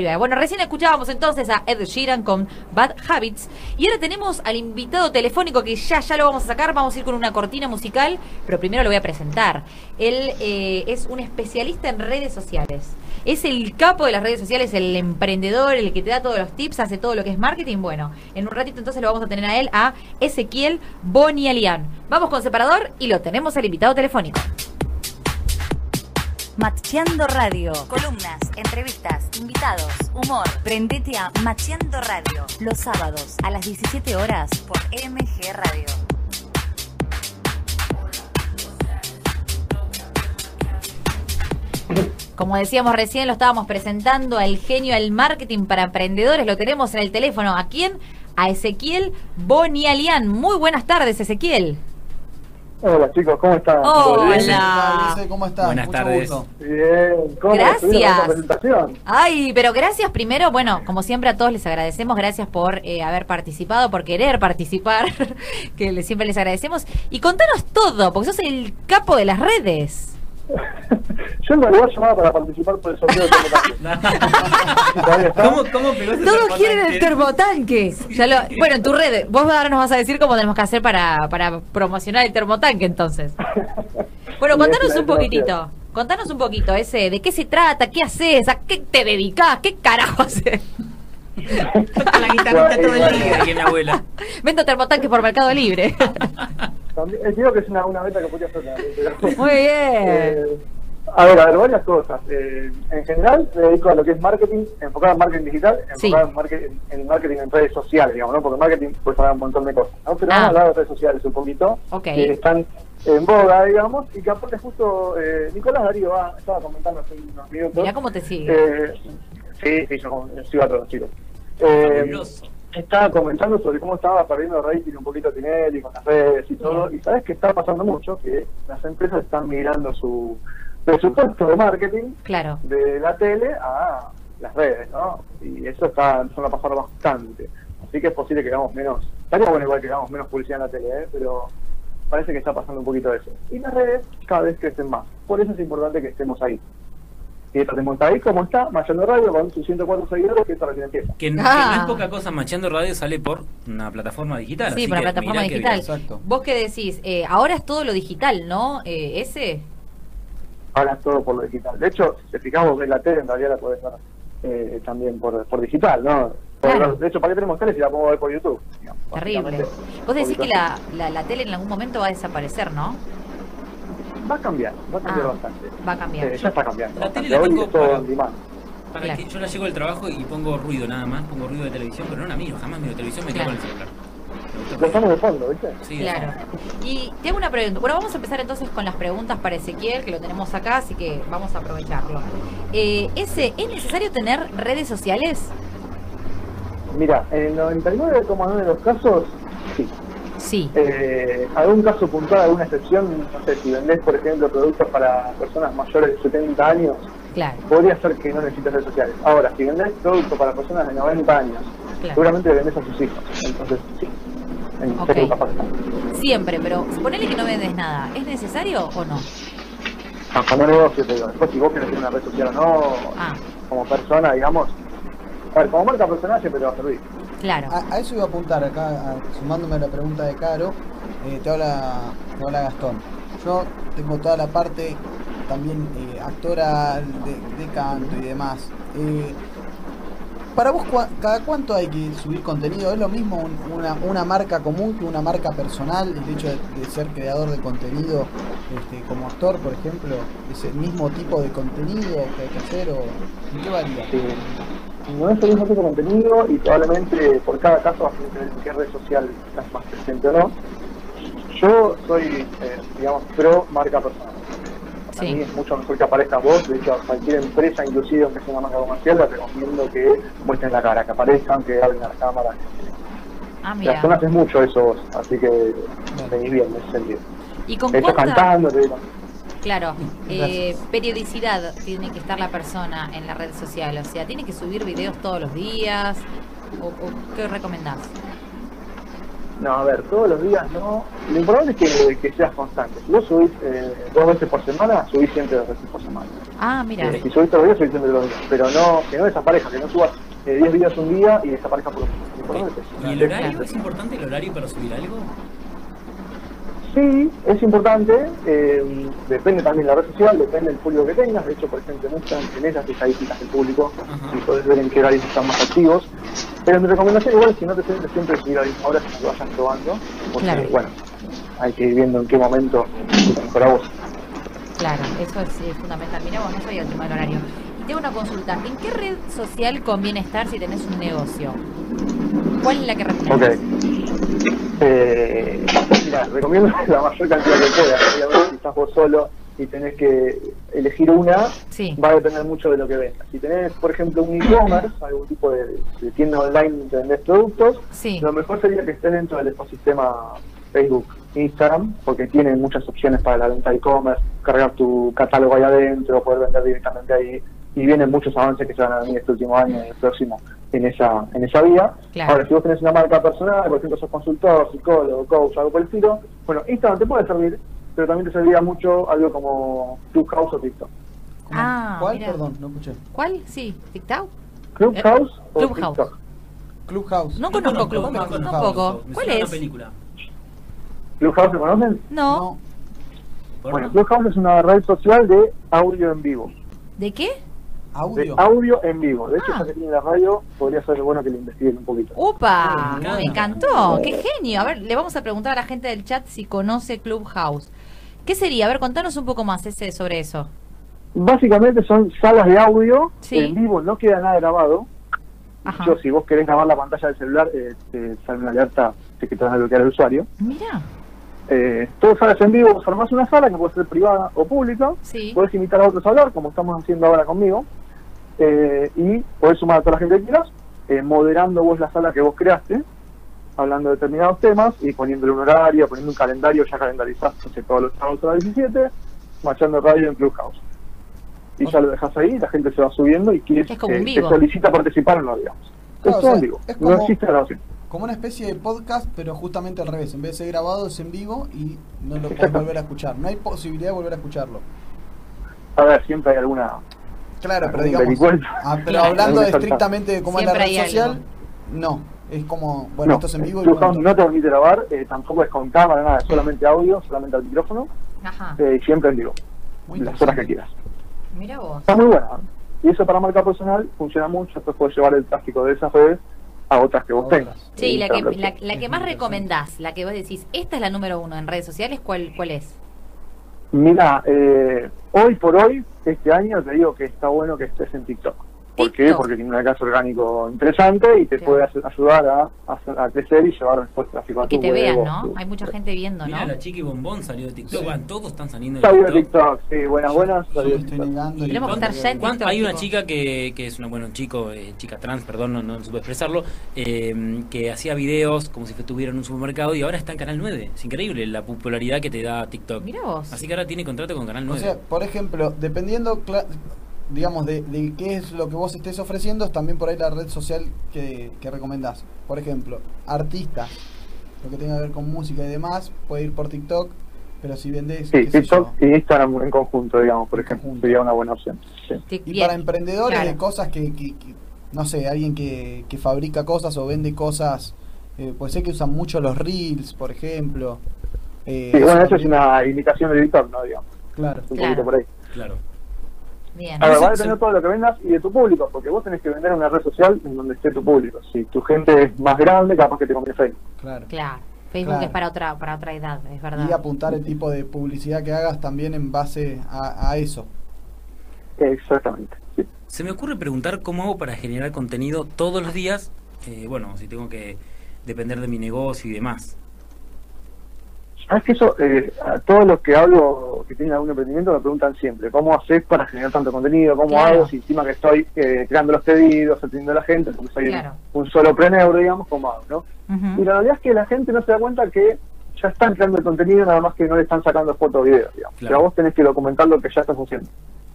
Bueno, recién escuchábamos entonces a Ed Sheeran con Bad Habits y ahora tenemos al invitado telefónico que ya ya lo vamos a sacar, vamos a ir con una cortina musical, pero primero lo voy a presentar. Él eh, es un especialista en redes sociales. Es el capo de las redes sociales, el emprendedor, el que te da todos los tips, hace todo lo que es marketing. Bueno, en un ratito entonces lo vamos a tener a él, a Ezequiel Bonialian. Vamos con separador y lo tenemos al invitado telefónico. Macheando Radio. Columnas, entrevistas, invitados, humor. Prendete a Macheando Radio. Los sábados a las 17 horas por MG Radio. Como decíamos recién, lo estábamos presentando al genio del marketing para emprendedores. Lo tenemos en el teléfono. ¿A quién? A Ezequiel Bonialian. Muy buenas tardes, Ezequiel. Hola chicos, ¿cómo están? Hola. ¿Cómo estás? Buenas Mucho tardes. gusto. Bien, ¿cómo Gracias. presentación? Ay, pero gracias primero, bueno, como siempre a todos les agradecemos, gracias por eh, haber participado, por querer participar, que siempre les agradecemos. Y contanos todo, porque sos el capo de las redes. Yo en realidad llamaba para participar por el sorteo de Todavía está. ¿Cómo, cómo pegó ese Todos quieren el termotanque? termotanque. Ya lo- bueno, en tu red, vos ahora nos vas a decir cómo tenemos que hacer para, para promocionar el termotanque entonces. Bueno, contanos un poquitito. Contanos un poquito ese, de qué se trata, qué haces, a qué te dedicás, qué carajo haces. Toca la guitarrita todo el día. Aquí mi abuela. Vendo termotanque por Mercado Libre. También, eh, digo que es una, una meta que podría hacer pero- Muy bien. Eh, a ver, a ver, varias cosas. Eh, en general, me dedico a lo que es marketing, enfocado en marketing digital, Sí. enfocado en, marketing, en marketing en redes sociales, digamos, ¿no? Porque marketing puede saber un montón de cosas, ¿no? Pero Ah. vamos a hablar de redes sociales un poquito, Ok. que están en boga, digamos, y que aparte justo eh, Nicolás Darío ah, estaba comentando hace unos minutos. Mirá cómo te sigue. Eh, sí, sí, yo sigo a todos, chicos. Eh. Estaba comentando sobre cómo estaba perdiendo rating un poquito Tinelli con las redes y todo, y sabes que está pasando mucho, que las empresas están migrando su presupuesto de marketing Claro. de la tele a las redes, ¿no? Y eso está empezando a pasar bastante. Así que es posible que hagamos menos, estaría bueno igual que hagamos menos publicidad en la tele, ¿eh? pero parece que está pasando un poquito de eso. Y las redes cada vez crecen más, por eso es importante que estemos ahí. Y tratemos ahí como está, Mayando Radio, con sus 104 seguidores, que esto recién empieza. Que, que Ah. no es poca cosa, Macheando Radio sale por una plataforma digital. Sí, por la que plataforma digital. Exacto. ¿Vos qué decís? Eh, ahora es todo lo digital, ¿no? Eh, ese. ahora es todo por lo digital. De hecho, si te fijamos de la tele, en realidad la podés ver eh, también por, por digital, ¿no? Claro. De hecho, ¿para qué tenemos tele si la podemos ver por YouTube? digamos, Terrible. Vos decís que la, la, la tele en algún momento va a desaparecer, ¿no? Va a cambiar, va a cambiar Ah, bastante. va a cambiar. Eh, ya está cambiando. La tele la tengo para-. Para Claro. que yo la llego del trabajo y pongo ruido nada más, pongo ruido de televisión, pero no la miro, jamás miro televisión, me quedo Claro. con el celular. Lo estamos de fondo, ¿viste? Sí, Claro. Y te hago una pregunta. Bueno, vamos a empezar entonces con las preguntas para Ezequiel, que lo tenemos acá, así que vamos a aprovecharlo. Eh, ese, ¿Es necesario tener redes sociales? Mira, en el 99,9 de los casos, sí. Eh, algún caso puntual, alguna excepción, no sé, si vendés, por ejemplo, productos para personas mayores de 70 años, Claro. podría ser que no necesites redes sociales. Ahora, si vendés productos para personas de 90 años, Claro. seguramente le vendés a sus hijos. Entonces, sí. En. Siempre, pero ponele que no vendes nada. ¿Es necesario o no? No, como negocio, te digo. Después, si vos querés tener una red social o no, Ah, como persona, digamos. A ver, como marca personal siempre te va a servir. Claro. A, a eso iba a apuntar acá, a- sumándome a la pregunta de Caro, eh, te, habla, te habla Gastón. Yo tengo toda la parte también eh, actoral, de, de canto y demás. Eh, para vos, cua- ¿cada cuánto hay que subir contenido? ¿Es lo mismo un- una, una marca común que una marca personal? El hecho de, de ser creador de contenido este, como actor, por ejemplo, ¿es el mismo tipo de contenido que hay que hacer o qué varía? No es el mismo tipo de contenido y probablemente por cada caso vas a tener qué red social estás más presente o no. Yo soy, eh, digamos, pro marca personal. Para Sí. mí es mucho mejor que aparezcas vos, de hecho a cualquier empresa, inclusive aunque sea una marca comercial, les recomiendo que muestren la cara, que aparezcan, que hablen a la cámara. Ah, Las mira. personas haces mucho eso vos, así que venís bien en ese sentido. ¿Y con cuánta, cantando, te digo. Claro, eh, periodicidad tiene que estar la persona en la red social? O sea, ¿tiene que subir videos todos los días? ¿O, o qué recomendás? No, a ver, todos los días no. Lo importante es que, que seas constante. Si vos subís eh, dos veces por semana, subís siempre dos veces por semana. Ah, mira. Eh, si subís todos los días, subís siempre todos los días. Pero no, que no desaparezca, que no subas eh, 10 videos un día y desaparezca por eso. ¿Y el horario? ¿Es importante el horario para subir algo? Sí, es importante, eh, depende también de la red social, depende del público que tengas, de hecho, por ejemplo, muestran en esas estadísticas del público Ajá. y podés ver en qué horarios están más activos. Pero mi recomendación igual es si no te sientes siempre subir a la misma hora, que lo vayan probando, porque Claro. bueno, hay que ir viendo en qué momento te vos. Claro, eso es eh, fundamental. Mira, vos no sabía el tema del horario. Y tengo una consulta. ¿En qué red social conviene estar si tenés un negocio? ¿Cuál es la que Ok. recomendás? Eh, mira, recomiendo la mayor cantidad que puedas. Obviamente, si estás vos solo y tenés que elegir una, Sí. va a depender mucho de lo que vendas. Si tenés, por ejemplo, un e-commerce, algún tipo de, de tienda online donde vendés productos, Sí. lo mejor sería que estés dentro del ecosistema Facebook, Instagram, porque tienen muchas opciones para la venta de e-commerce, cargar tu catálogo ahí adentro, poder vender directamente ahí, y vienen muchos avances que se van a venir este último año y el próximo en esa en esa vía. Claro. Ahora, si vos tenés una marca personal, por ejemplo, sos consultor, psicólogo, coach, algo por el estilo, bueno, Instagram te puede servir, pero también te serviría mucho algo como Clubhouse o TikTok. Ah, ¿Cuál? mira. Perdón, no escuché. ¿Cuál? Sí. ¿TikTok? Clubhouse o Clubhouse. TikTok. Clubhouse. No conozco Clubhouse, conozco tampoco. ¿Cuál es? una película. ¿Clubhouse lo conocen? No. ¿Por Bueno, no? Clubhouse es una red social de audio en vivo. ¿De qué? De Audio. audio en vivo. De hecho, Ah. ya que tiene la radio, podría ser bueno que le investiguen un poquito. ¡Upa! Me encanta. Me encantó. ¡Qué genio! A ver, le vamos a preguntar a la gente del chat si conoce Clubhouse. ¿Qué sería? A ver, contanos un poco más ese sobre eso. Básicamente son salas de audio Sí. en vivo, no queda nada grabado. Ajá. Yo, si vos querés grabar la pantalla del celular, eh, te sale una alerta de que te van a bloquear al usuario. Mira. Eh, todo salas en vivo, vos armás una sala que puede ser privada o pública. Sí. Podés invitar a otros a hablar, como estamos haciendo ahora conmigo. Eh, y podés sumar a toda la gente que quieras, eh, moderando vos la sala que vos creaste, hablando de determinados temas y poniéndole un horario, poniendo un calendario, ya calendarizaste no sé, todos los sábados a las 17, machando radio en Clubhouse. Y ya lo dejas ahí, la gente se va subiendo y quiere, Es como un eh, te solicita participar o no, digamos. Claro, es o sea, vivo, es no como- existe grabación. Como una especie de podcast, pero justamente al revés. En vez de ser grabado, es en vivo y no lo puedes volver a escuchar. No hay posibilidad de volver a escucharlo. A ver, siempre hay alguna... Claro, pero digamos. Ah, pero Claro. hablando estrictamente de cómo es la red social, algo. no. Es como, bueno, no, esto es en vivo y no te permite grabar, eh, tampoco es con cámara, nada, es solamente audio, solamente al micrófono, Ajá. eh, siempre en vivo, Muy las horas que quieras. Mira vos. Está muy buena. ¿eh? Y eso para marca personal funciona mucho, después puedes llevar el tráfico de esas redes a otras que vos Otras. tengas. Sí, la que, la, la que más recomendás, la que vos decís, esta es la número uno en redes sociales, ¿cuál, cuál es? Mira, eh, hoy por hoy, este año te digo que está bueno que estés en TikTok. ¿Por qué? TikTok. Porque tiene un alcance orgánico interesante y te Claro. puede ayudar a, a, a crecer y llevar después tráfico a Y que tu te vean, o ¿no? tu- Hay mucha gente viendo, ¿no? la chiqui bombón salió de TikTok. Sí. Van, todos están saliendo de Salió de TikTok. TikTok, sí, buenas, buenas. Salió de TikTok. Tenemos que estar ya en ¿Cuánto- TikTok, Hay una chica que, que es una, bueno, un chico, eh, chica trans, perdón, no, no supe expresarlo, eh, que hacía videos como si estuviera en un supermercado y ahora está en Canal 9. Es increíble la popularidad que te da TikTok. Mira vos. Así que ahora tiene contrato con Canal O 9. sea, por ejemplo, dependiendo, digamos, de, de qué es lo que vos estés ofreciendo, es también por ahí la red social que, que recomendás. Por ejemplo, artistas, lo que tenga que ver con música y demás, puede ir por TikTok, pero si vendés, Sí, TikTok y Instagram en conjunto, digamos, por En ejemplo, conjunto. sería una buena opción. Sí. Y bien. para emprendedores Claro. de cosas que, que- que- no sé, alguien que, que fabrica cosas o vende cosas, eh, pues sé que usan mucho los reels, por ejemplo. Eh, Sí, bueno, eso es una imitación de TikTok, ¿no? Digamos, Claro. un Claro. poquito por ahí. Claro. Bien. A ver, se- va a depender todo lo que vendas y de tu público, porque vos tenés que vender en una red social en donde esté tu público. Si tu gente es más grande, capaz que te conviene Facebook. Claro. Claro. Facebook Claro. es para otra para otra edad, es verdad. Y apuntar el tipo de publicidad que hagas también en base a, a eso. Exactamente. Sí. Se me ocurre preguntar cómo hago para generar contenido todos los días. eh, bueno, si tengo que depender de mi negocio y demás. Sabes que eso, eh, a todos los que hablo que tienen algún emprendimiento me preguntan siempre, ¿cómo haces para generar tanto contenido? ¿Cómo Claro. hago si encima que estoy eh, creando los pedidos, atendiendo a la gente, porque soy Claro. un solo preneur, digamos, ¿cómo hago? ¿no? Y la realidad es que la gente no se da cuenta que ya están creando el contenido, nada más que no le están sacando fotos o videos, digamos. Claro. Pero vos tenés que documentar lo que ya estás haciendo.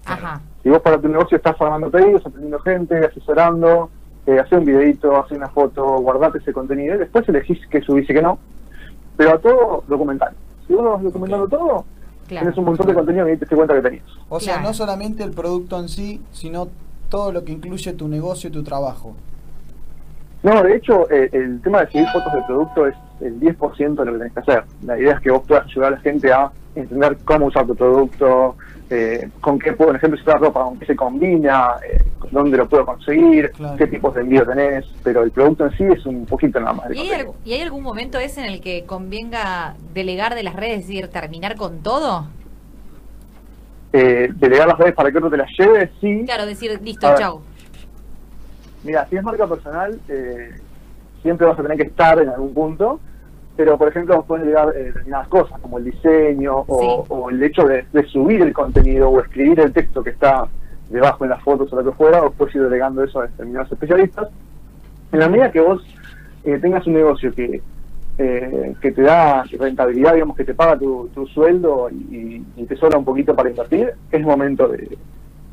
Ajá. Si vos para tu negocio estás armando pedidos, atendiendo gente, asesorando, eh, hacer un videito, hacer una foto, guardate ese contenido y después elegís qué subís y qué no. Pero a todo documental. Si vos vas documentando todo, Claro. tienes un montón de contenido que te das cuenta que tenías. O sea, Claro. no solamente el producto en sí, sino todo lo que incluye tu negocio y tu trabajo. No, de hecho, eh, el tema de seguir fotos del producto es el 10% de lo que tenés que hacer. La idea es que vos puedas ayudar a la gente a entender cómo usar tu producto, eh, con qué puedo, por ejemplo, si la ropa, con qué se combina, eh, dónde lo puedo conseguir, Claro. qué tipos de envío tenés, pero el producto en sí es un poquito nada más. ¿Y hay, y hay algún momento ese en el que convenga delegar de las redes, es decir, terminar con todo? Eh, delegar las redes para que otro te las lleve, sí. Claro, decir, listo, A ver. chau. Mira, si es marca personal, eh, siempre vas a tener que estar en algún punto, pero por ejemplo vos puedes delegar eh, determinadas cosas, como el diseño o, Sí. o el hecho de, de subir el contenido o escribir el texto que está debajo en las fotos o lo que fuera, o puedes ir delegando eso a determinados especialistas. En la medida que vos eh, tengas un negocio que, eh, que te da rentabilidad, digamos, que te paga tu, tu sueldo y, y te sobra un poquito para invertir, es momento de,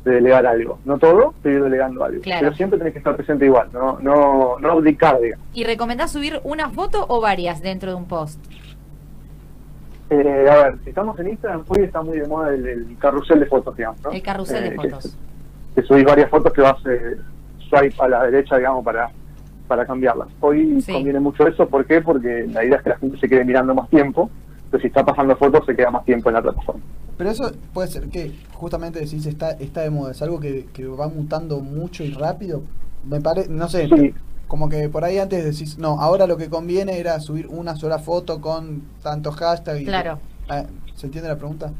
de delegar algo. No todo, pero ir delegando algo. Claro. Pero siempre tenés que estar presente igual, no, no, no abdicar, digamos. ¿Y recomendás subir una foto o varias dentro de un post? Eh, a ver, si estamos en Instagram, hoy está muy de moda el, el carrusel de fotos, digamos. ¿no? El carrusel de Eh, que- fotos. Que, subís varias fotos que vas eh, swipe a la derecha, digamos, para, para cambiarlas. Hoy Sí. conviene mucho eso, ¿por qué? Porque la idea es que la gente se quede mirando más tiempo, pero si está pasando fotos, se queda más tiempo en la plataforma. Pero eso puede ser que, justamente decís, está, está de moda, es algo que, que va mutando mucho y rápido. Me parece, no sé, Sí. como que por ahí antes decís, no, ahora lo que conviene era subir una sola foto con tantos hashtags. y- Claro. Ah, ¿Se entiende la pregunta?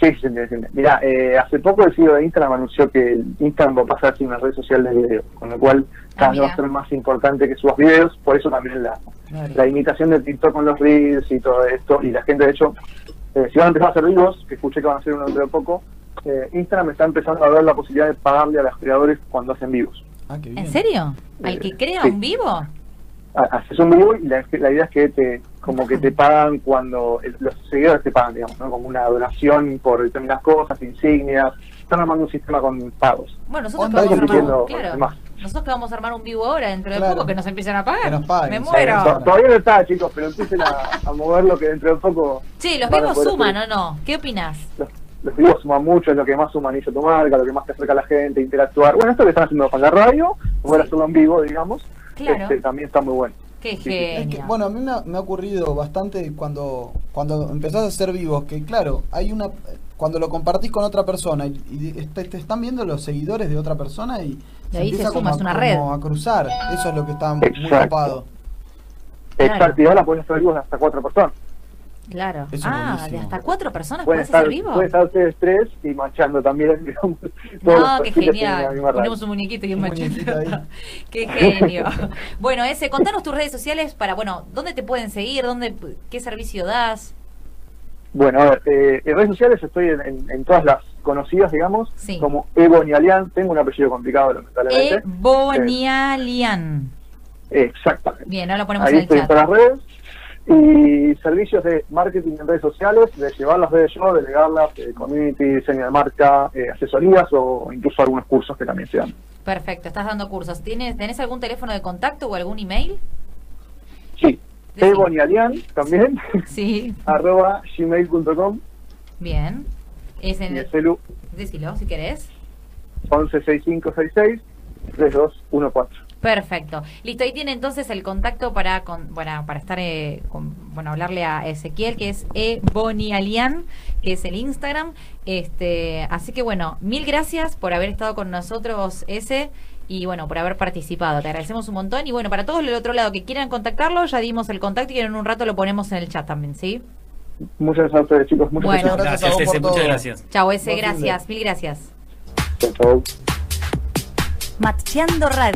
Sí, sí, sí, sí. Mira, eh, hace poco el CEO de Instagram anunció que Instagram va a pasar a ser una red social de video, con lo cual cada vez va a ser más importante que subas videos, por eso también la, la imitación de TikTok con los reels y todo esto, y la gente de hecho, eh, si van a empezar a hacer vivos, que escuché que van a hacer uno dentro de poco, eh, Instagram está empezando a ver la posibilidad de pagarle a los creadores cuando hacen vivos. Ah, qué bien. ¿En serio? ¿Al que Eh, crea sí. un vivo? Ha- Haces un vivo y la, la idea es que te como que te pagan cuando el- los seguidores te pagan, digamos, ¿no? como una donación por determinadas cosas, insignias, están armando un sistema con pagos. Bueno, nosotros que vamos a armar claro, más. nosotros que vamos a armar un vivo ahora dentro de Claro. poco que nos empiecen a pagar. Que nos paguen, Me sí. muero. Todavía no está, chicos, pero empiecen a, a moverlo que dentro de poco... Sí, los vivos suman o no. ¿Qué opinas? Los, los vivos suman mucho, es lo que más humaniza tu marca, lo que más te acerca a la gente, interactuar. Bueno, esto que están haciendo con la radio, poder Sí. hacerlo en vivo, digamos, Claro. este, también está muy bueno. Qué sí. Es genio. que, bueno, a mí me ha, me ha ocurrido bastante cuando, cuando empezás a hacer vivos, que claro, hay una cuando lo compartís con otra persona y, y te, te están viendo los seguidores de otra persona y Y ahí se empieza suma, como, a- una como red. a cruzar. Eso es lo que está muy Exacto. copado. Claro. Exacto, y ahora pueden hacer vivos hasta cuatro personas. Claro. Eso ah, de hasta cuatro personas Pueden estar, hacer vivo. pueden estar ustedes tres y machando también, digamos. No, qué genial. Ponemos un muñequito y un ahí. qué genio. bueno, ese, contanos tus redes sociales para, bueno, ¿dónde te pueden seguir? ¿Dónde, ¿Qué servicio das? Bueno, a ver, eh, en redes sociales estoy en, en- en todas las conocidas, digamos, Sí. como Evo Nialian. Tengo un apellido complicado, lamentablemente. Ebonialian. Eh, exactamente. Bien, ahora lo ponemos Ahí en el estoy en chat. todas las redes. Y servicios de marketing en redes sociales, de llevar las redes yo, delegarlas, eh, community, diseño de marca, eh, asesorías o incluso algunos cursos que también se dan. Perfecto, estás dando cursos. ¿Tienes, ¿Tenés algún teléfono de contacto o algún email? Sí, Decí. Evo Nialian también, Sí. arroba gmail.com Bien. Es y en el celu Decilo, si querés. 116566 3214. Perfecto. Listo, ahí tiene entonces el contacto para con, bueno, para estar eh, con- bueno, hablarle a Ezequiel, que es ebonialian, que es el Instagram. Este, así que bueno, mil gracias por haber estado con nosotros ese y bueno, por haber participado. Te agradecemos un montón y bueno, para todos del otro lado que quieran contactarlo, ya dimos el contacto y en un rato lo ponemos en el chat también, ¿sí? Muchas gracias a ustedes, chicos. Muchas Bueno. Gracias a Gracias, por Ese, muchas todo. gracias. Chao, ese, gracias, mil gracias. Chau, chau. Macheando Radio.